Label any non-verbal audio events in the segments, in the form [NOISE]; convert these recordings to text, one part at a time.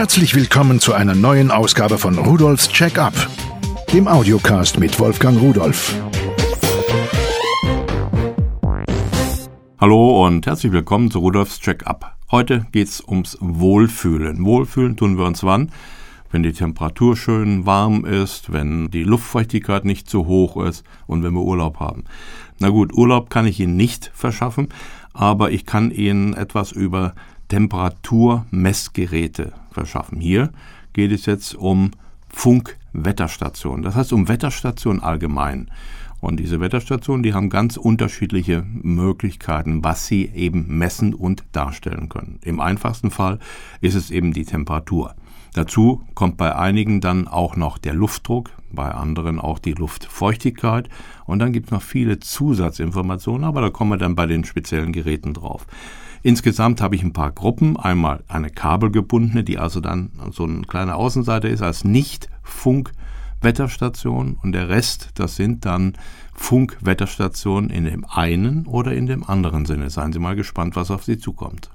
Herzlich willkommen zu einer neuen Ausgabe von Rudolfs Check-up, dem Audiocast mit Wolfgang Rudolf. Hallo und herzlich willkommen zu Rudolfs Check-up. Heute geht's ums Wohlfühlen. Wohlfühlen tun wir uns wann? Wenn die Temperatur schön warm ist, wenn die Luftfeuchtigkeit nicht zu hoch ist und wenn wir Urlaub haben. Na gut, Urlaub kann ich Ihnen nicht verschaffen, aber ich kann Ihnen etwas über Temperaturmessgeräte verschaffen. Hier geht es jetzt um Funkwetterstationen, das heißt um Wetterstationen allgemein. Und diese Wetterstationen, die haben ganz unterschiedliche Möglichkeiten, was sie eben messen und darstellen können. Im einfachsten Fall ist es eben die Temperatur. Dazu kommt bei einigen dann auch noch der Luftdruck, bei anderen auch die Luftfeuchtigkeit und dann gibt es noch viele Zusatzinformationen, aber da kommen wir dann bei den speziellen Geräten drauf. Insgesamt habe ich ein paar Gruppen. Einmal eine kabelgebundene, die also dann so ein kleiner Außenseiter ist als Nicht-Funk-Wetterstation und der Rest, das sind dann Funkwetterstationen in dem einen oder in dem anderen Sinne. Seien Sie mal gespannt, was auf Sie zukommt.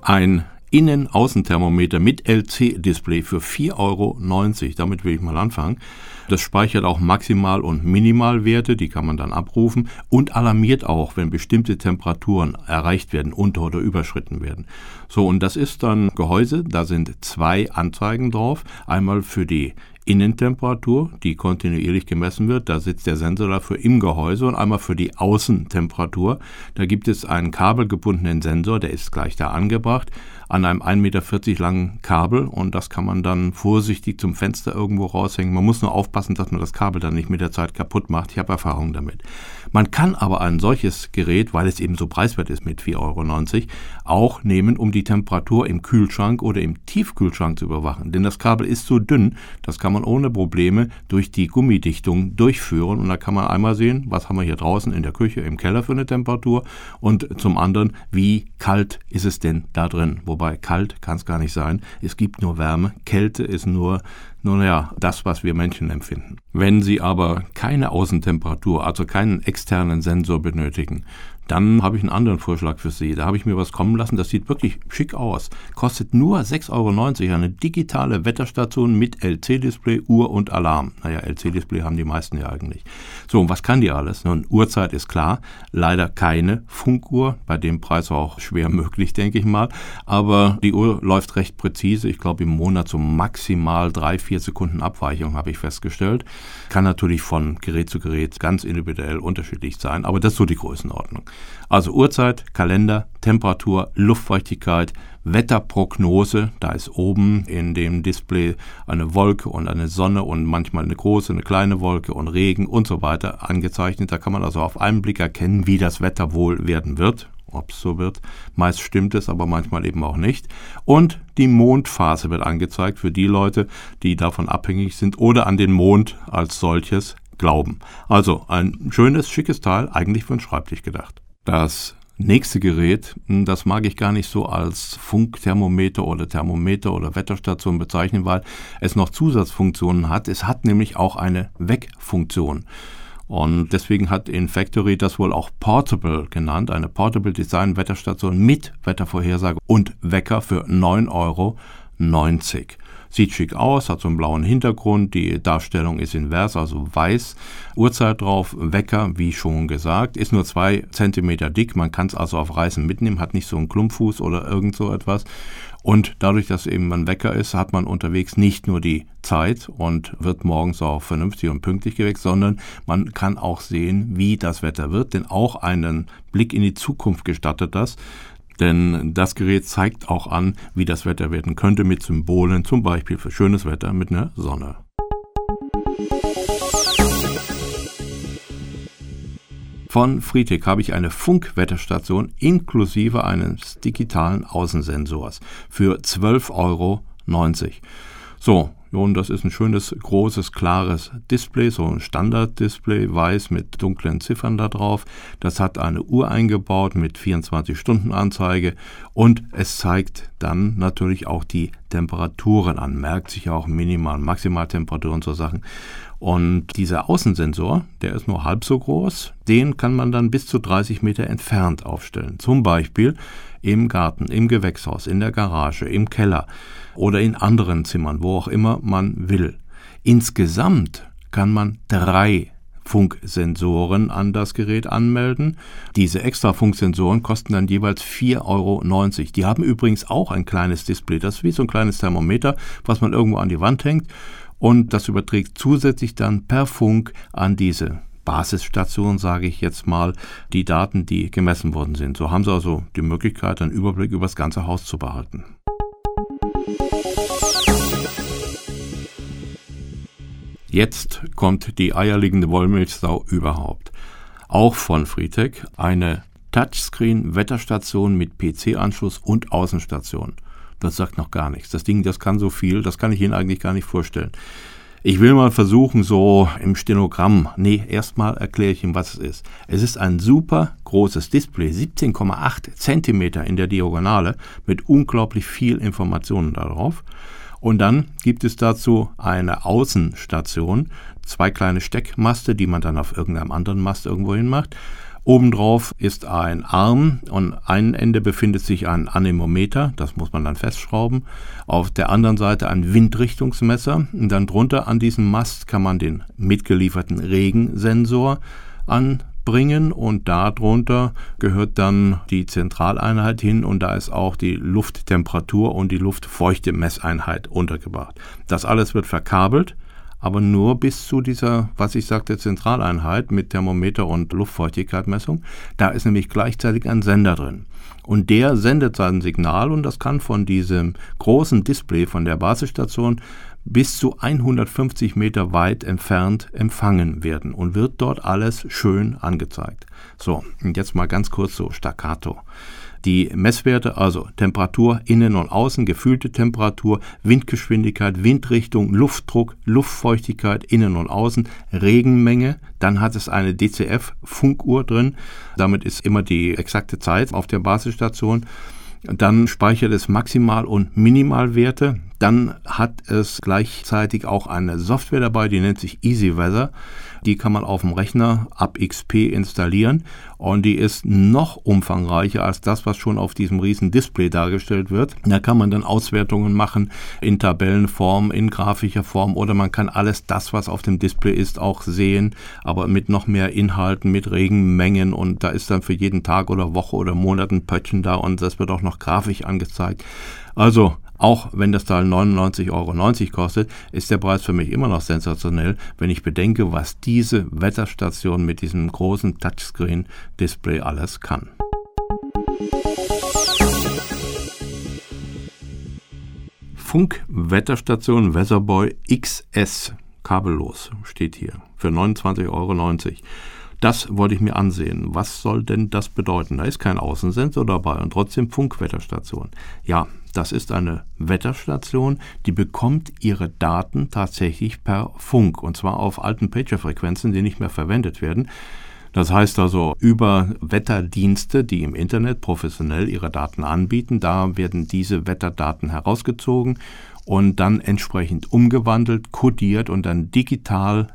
Ein Innen-Außenthermometer mit LC-Display für 4,90 Euro. Damit will ich mal anfangen. Das speichert auch Maximal- und Minimalwerte, die kann man dann abrufen und alarmiert auch, wenn bestimmte Temperaturen erreicht werden, unter- oder überschritten werden. So, und das ist dann Gehäuse, da sind zwei Anzeigen drauf. Einmal für die Innentemperatur, die kontinuierlich gemessen wird. Da sitzt der Sensor dafür im Gehäuse und einmal für die Außentemperatur. Da gibt es einen kabelgebundenen Sensor, der ist gleich da angebracht an einem 1,40 Meter langen Kabel und das kann man dann vorsichtig zum Fenster irgendwo raushängen. Man muss nur aufpassen, dass man das Kabel dann nicht mit der Zeit kaputt macht. Ich habe Erfahrung damit. Man kann aber ein solches Gerät, weil es eben so preiswert ist mit 4,90 Euro, auch nehmen, um die Temperatur im Kühlschrank oder im Tiefkühlschrank zu überwachen. Denn das Kabel ist so dünn, das kann man ohne Probleme durch die Gummidichtung durchführen und da kann man einmal sehen, was haben wir hier draußen in der Küche, im Keller für eine Temperatur und zum anderen, wie kalt ist es denn da drin. Wobei kalt kann es gar nicht sein. Es gibt nur Wärme. Kälte ist nur, nun ja, das, was wir Menschen empfinden. Wenn Sie aber keine Außentemperatur, also keinen externen Sensor benötigen, dann habe ich einen anderen Vorschlag für Sie. Da habe ich mir was kommen lassen, das sieht wirklich schick aus. Kostet nur 6,90 Euro eine digitale Wetterstation mit LC-Display, Uhr und Alarm. Naja, LC-Display haben die meisten ja eigentlich. So, und was kann die alles? Nun, Uhrzeit ist klar. Leider keine Funkuhr. Bei dem Preis auch schwer [LAUGHS] möglich, denke ich mal. Aber die Uhr läuft recht präzise. Ich glaube, im Monat so maximal drei, vier Sekunden Abweichung habe ich festgestellt. Kann natürlich von Gerät zu Gerät ganz individuell unterschiedlich sein. Aber das ist so die Größenordnung. Also Uhrzeit, Kalender, Temperatur, Luftfeuchtigkeit, Wetterprognose, da ist oben in dem Display eine Wolke und eine Sonne und manchmal eine große, eine kleine Wolke und Regen und so weiter angezeichnet. Da kann man also auf einen Blick erkennen, wie das Wetter wohl werden wird ob es so wird. Meist stimmt es, aber manchmal eben auch nicht. Und die Mondphase wird angezeigt für die Leute, die davon abhängig sind oder an den Mond als solches glauben. Also ein schönes, schickes Teil, eigentlich für einen Schreibtisch gedacht. Das nächste Gerät, hm, das mag ich gar nicht so als Funkthermometer oder Thermometer oder Wetterstation bezeichnen, weil es noch Zusatzfunktionen hat. Es hat nämlich auch eine Wegfunktion. Und deswegen hat Infactory das wohl auch Portable genannt, eine Portable Design Wetterstation mit Wettervorhersage und Wecker für 9,90 Euro. Sieht schick aus, hat so einen blauen Hintergrund, die Darstellung ist invers, also weiß. Uhrzeit drauf, Wecker, wie schon gesagt, ist nur zwei Zentimeter dick, man kann es also auf Reisen mitnehmen, hat nicht so einen Klumpfuß oder irgend so etwas. Und dadurch, dass eben ein Wecker ist, hat man unterwegs nicht nur die Zeit und wird morgens auch vernünftig und pünktlich geweckt, sondern man kann auch sehen, wie das Wetter wird, denn auch einen Blick in die Zukunft gestattet das. Denn das Gerät zeigt auch an, wie das Wetter werden könnte mit Symbolen, zum Beispiel für schönes Wetter mit einer Sonne. Von Fritek habe ich eine Funkwetterstation inklusive eines digitalen Außensensors für 12,90 Euro. So, nun, das ist ein schönes, großes, klares Display, so ein Standard-Display, weiß mit dunklen Ziffern da drauf. Das hat eine Uhr eingebaut mit 24-Stunden-Anzeige und es zeigt dann natürlich auch die Temperaturen an, merkt sich auch Minimal- und Maximaltemperaturen so Sachen. Und dieser Außensensor, der ist nur halb so groß, den kann man dann bis zu 30 Meter entfernt aufstellen. Zum Beispiel im Garten, im Gewächshaus, in der Garage, im Keller oder in anderen Zimmern, wo auch immer man will. Insgesamt kann man drei Funksensoren an das Gerät anmelden. Diese extra Funksensoren kosten dann jeweils 4,90 Euro. Die haben übrigens auch ein kleines Display. Das ist wie so ein kleines Thermometer, was man irgendwo an die Wand hängt. Und das überträgt zusätzlich dann per Funk an diese Basisstation, sage ich jetzt mal, die Daten, die gemessen worden sind. So haben Sie also die Möglichkeit, einen Überblick über das ganze Haus zu behalten. Jetzt kommt die eierlegende Wollmilchsau überhaupt. Auch von Fritek eine Touchscreen-Wetterstation mit PC-Anschluss und Außenstation. Das sagt noch gar nichts. Das Ding, das kann so viel, das kann ich Ihnen eigentlich gar nicht vorstellen. Ich will mal versuchen, so im Stenogramm. Nee, erstmal erkläre ich Ihnen, was es ist. Es ist ein super großes Display, 17,8 Zentimeter in der Diagonale, mit unglaublich viel Informationen darauf. Und dann gibt es dazu eine Außenstation, zwei kleine Steckmaste, die man dann auf irgendeinem anderen Mast irgendwo hin macht. Obendrauf ist ein Arm und ein Ende befindet sich ein Anemometer, das muss man dann festschrauben. Auf der anderen Seite ein Windrichtungsmesser und dann drunter an diesem Mast kann man den mitgelieferten Regensensor an bringen und darunter gehört dann die Zentraleinheit hin und da ist auch die Lufttemperatur und die Luftfeuchte-Messeinheit untergebracht. Das alles wird verkabelt, aber nur bis zu dieser, was ich sagte, Zentraleinheit mit Thermometer und Luftfeuchtigkeitsmessung. Da ist nämlich gleichzeitig ein Sender drin. Und der sendet sein Signal und das kann von diesem großen Display von der Basisstation bis zu 150 Meter weit entfernt empfangen werden und wird dort alles schön angezeigt. So, jetzt mal ganz kurz so staccato. Die Messwerte, also Temperatur innen und außen, gefühlte Temperatur, Windgeschwindigkeit, Windrichtung, Luftdruck, Luftfeuchtigkeit innen und außen, Regenmenge, dann hat es eine DCF-Funkuhr drin, damit ist immer die exakte Zeit auf der Basisstation. Dann speichert es Maximal- und Minimalwerte. Dann hat es gleichzeitig auch eine Software dabei, die nennt sich Easy Weather. Die kann man auf dem Rechner ab XP installieren und die ist noch umfangreicher als das, was schon auf diesem riesen Display dargestellt wird. Da kann man dann Auswertungen machen in Tabellenform, in grafischer Form oder man kann alles das, was auf dem Display ist, auch sehen, aber mit noch mehr Inhalten, mit Regenmengen und da ist dann für jeden Tag oder Woche oder Monat ein Pöttchen da und das wird auch noch grafisch angezeigt. Also auch wenn das Teil 99,90 Euro kostet, ist der Preis für mich immer noch sensationell, wenn ich bedenke, was diese Wetterstation mit diesem großen Touchscreen-Display alles kann. Funkwetterstation Weatherboy XS kabellos steht hier für 29,90 Euro. Das wollte ich mir ansehen. Was soll denn das bedeuten? Da ist kein Außensensor dabei und trotzdem Funkwetterstation. Ja, das ist eine Wetterstation, die bekommt ihre Daten tatsächlich per Funk und zwar auf alten Pagerfrequenzen, die nicht mehr verwendet werden. Das heißt also über Wetterdienste, die im Internet professionell ihre Daten anbieten, da werden diese Wetterdaten herausgezogen und dann entsprechend umgewandelt, kodiert und dann digital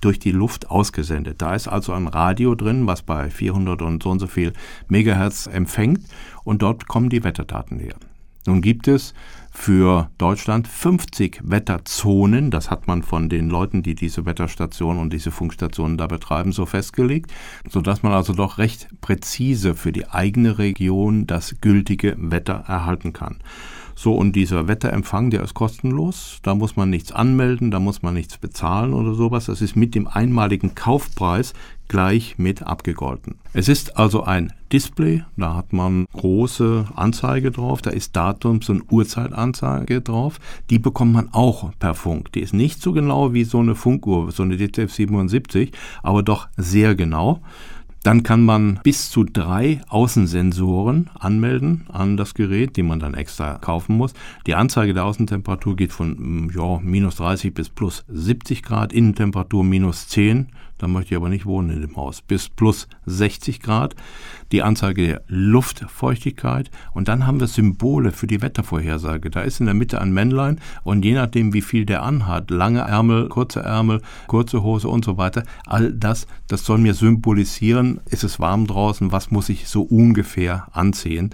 durch die Luft ausgesendet. Da ist also ein Radio drin, was bei 400 und so und so viel Megahertz empfängt und dort kommen die Wetterdaten her. Nun gibt es für Deutschland 50 Wetterzonen. Das hat man von den Leuten, die diese Wetterstationen und diese Funkstationen da betreiben, so festgelegt, sodass man also doch recht präzise für die eigene Region das gültige Wetter erhalten kann. So, und dieser Wetterempfang, der ist kostenlos. Da muss man nichts anmelden, da muss man nichts bezahlen oder sowas. Das ist mit dem einmaligen Kaufpreis gleich mit abgegolten. Es ist also ein Display, da hat man große Anzeige drauf, da ist Datums- und Uhrzeitanzeige drauf. Die bekommt man auch per Funk. Die ist nicht so genau wie so eine Funkuhr, so eine DTF 77, aber doch sehr genau. Dann kann man bis zu drei Außensensoren anmelden an das Gerät, die man dann extra kaufen muss. Die Anzeige der Außentemperatur geht von mm, ja, minus 30 bis plus 70 Grad, Innentemperatur minus 10 da möchte ich aber nicht wohnen in dem Haus. Bis plus 60 Grad, die Anzeige der Luftfeuchtigkeit und dann haben wir Symbole für die Wettervorhersage. Da ist in der Mitte ein Männlein und je nachdem, wie viel der anhat, lange Ärmel, kurze Ärmel, kurze Hose und so weiter, all das, das soll mir symbolisieren, ist es warm draußen, was muss ich so ungefähr anziehen.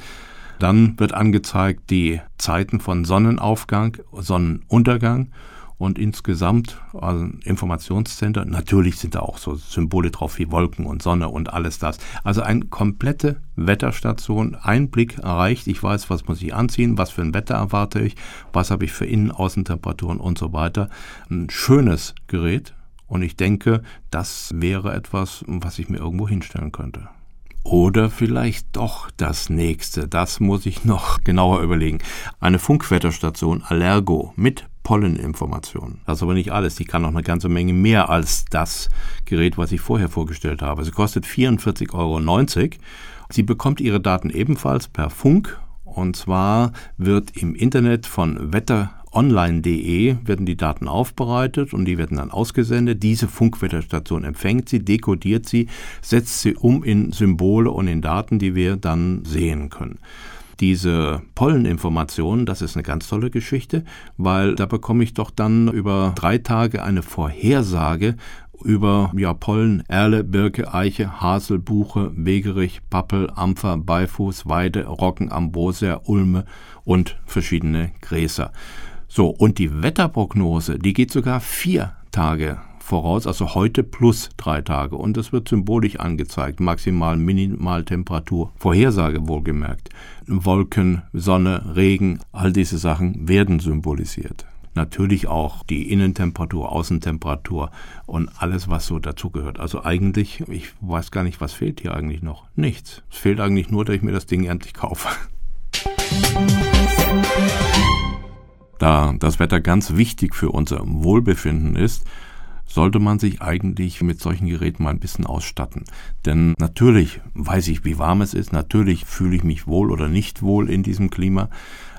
Dann wird angezeigt die Zeiten von Sonnenaufgang, Sonnenuntergang und insgesamt also Informationscenter. Natürlich sind da auch so Symbole drauf wie Wolken und Sonne und alles das. Also eine komplette Wetterstation, ein Blick erreicht. Ich weiß, was muss ich anziehen, was für ein Wetter erwarte ich, was habe ich für Innen-Außentemperaturen und so weiter. Ein schönes Gerät und ich denke, das wäre etwas, was ich mir irgendwo hinstellen könnte. Oder vielleicht doch das nächste. Das muss ich noch [LAUGHS] genauer überlegen. Eine Funkwetterstation Allergo mit Polleninformationen. Das ist aber nicht alles. Die kann noch eine ganze Menge mehr als das Gerät, was ich vorher vorgestellt habe. Sie kostet 44,90 Euro. Sie bekommt ihre Daten ebenfalls per Funk. Und zwar wird im Internet von Wetter online.de werden die Daten aufbereitet und die werden dann ausgesendet. Diese Funkwetterstation empfängt sie, dekodiert sie, setzt sie um in Symbole und in Daten, die wir dann sehen können diese Polleninformationen, das ist eine ganz tolle Geschichte, weil da bekomme ich doch dann über drei Tage eine Vorhersage über ja, Pollen, Erle, Birke, Eiche, Hasel, Buche, Wegerich, Pappel, Ampfer, Beifuß, Weide, Rocken, Ambrosia, Ulme und verschiedene Gräser. So, und die Wetterprognose, die geht sogar vier Tage voraus, also heute plus drei Tage. Und das wird symbolisch angezeigt. Maximal, Minimaltemperatur, Vorhersage wohlgemerkt. Wolken, Sonne, Regen, all diese Sachen werden symbolisiert. Natürlich auch die Innentemperatur, Außentemperatur und alles, was so dazugehört. Also eigentlich, ich weiß gar nicht, was fehlt hier eigentlich noch. Nichts. Es fehlt eigentlich nur, dass ich mir das Ding endlich kaufe. Da das Wetter ganz wichtig für unser Wohlbefinden ist, sollte man sich eigentlich mit solchen Geräten mal ein bisschen ausstatten. Denn natürlich weiß ich, wie warm es ist, natürlich fühle ich mich wohl oder nicht wohl in diesem Klima,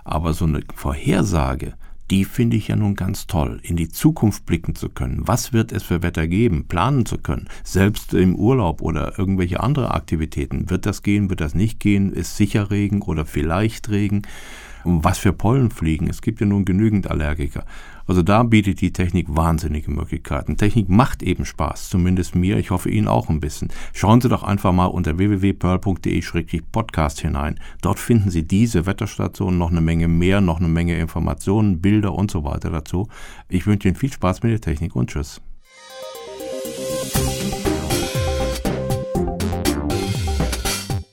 aber so eine Vorhersage, die finde ich ja nun ganz toll, in die Zukunft blicken zu können. Was wird es für Wetter geben, planen zu können, selbst im Urlaub oder irgendwelche andere Aktivitäten. Wird das gehen, wird das nicht gehen, ist sicher Regen oder vielleicht Regen? Um was für Pollen fliegen. Es gibt ja nun genügend Allergiker. Also da bietet die Technik wahnsinnige Möglichkeiten. Technik macht eben Spaß, zumindest mir. Ich hoffe Ihnen auch ein bisschen. Schauen Sie doch einfach mal unter www.pearl.de-podcast hinein. Dort finden Sie diese Wetterstation, noch eine Menge mehr, noch eine Menge Informationen, Bilder und so weiter dazu. Ich wünsche Ihnen viel Spaß mit der Technik und tschüss.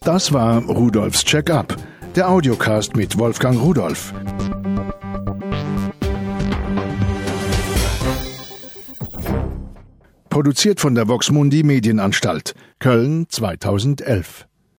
Das war Rudolfs Check-up der Audiocast mit Wolfgang Rudolf. Produziert von der Voxmundi Medienanstalt, Köln 2011.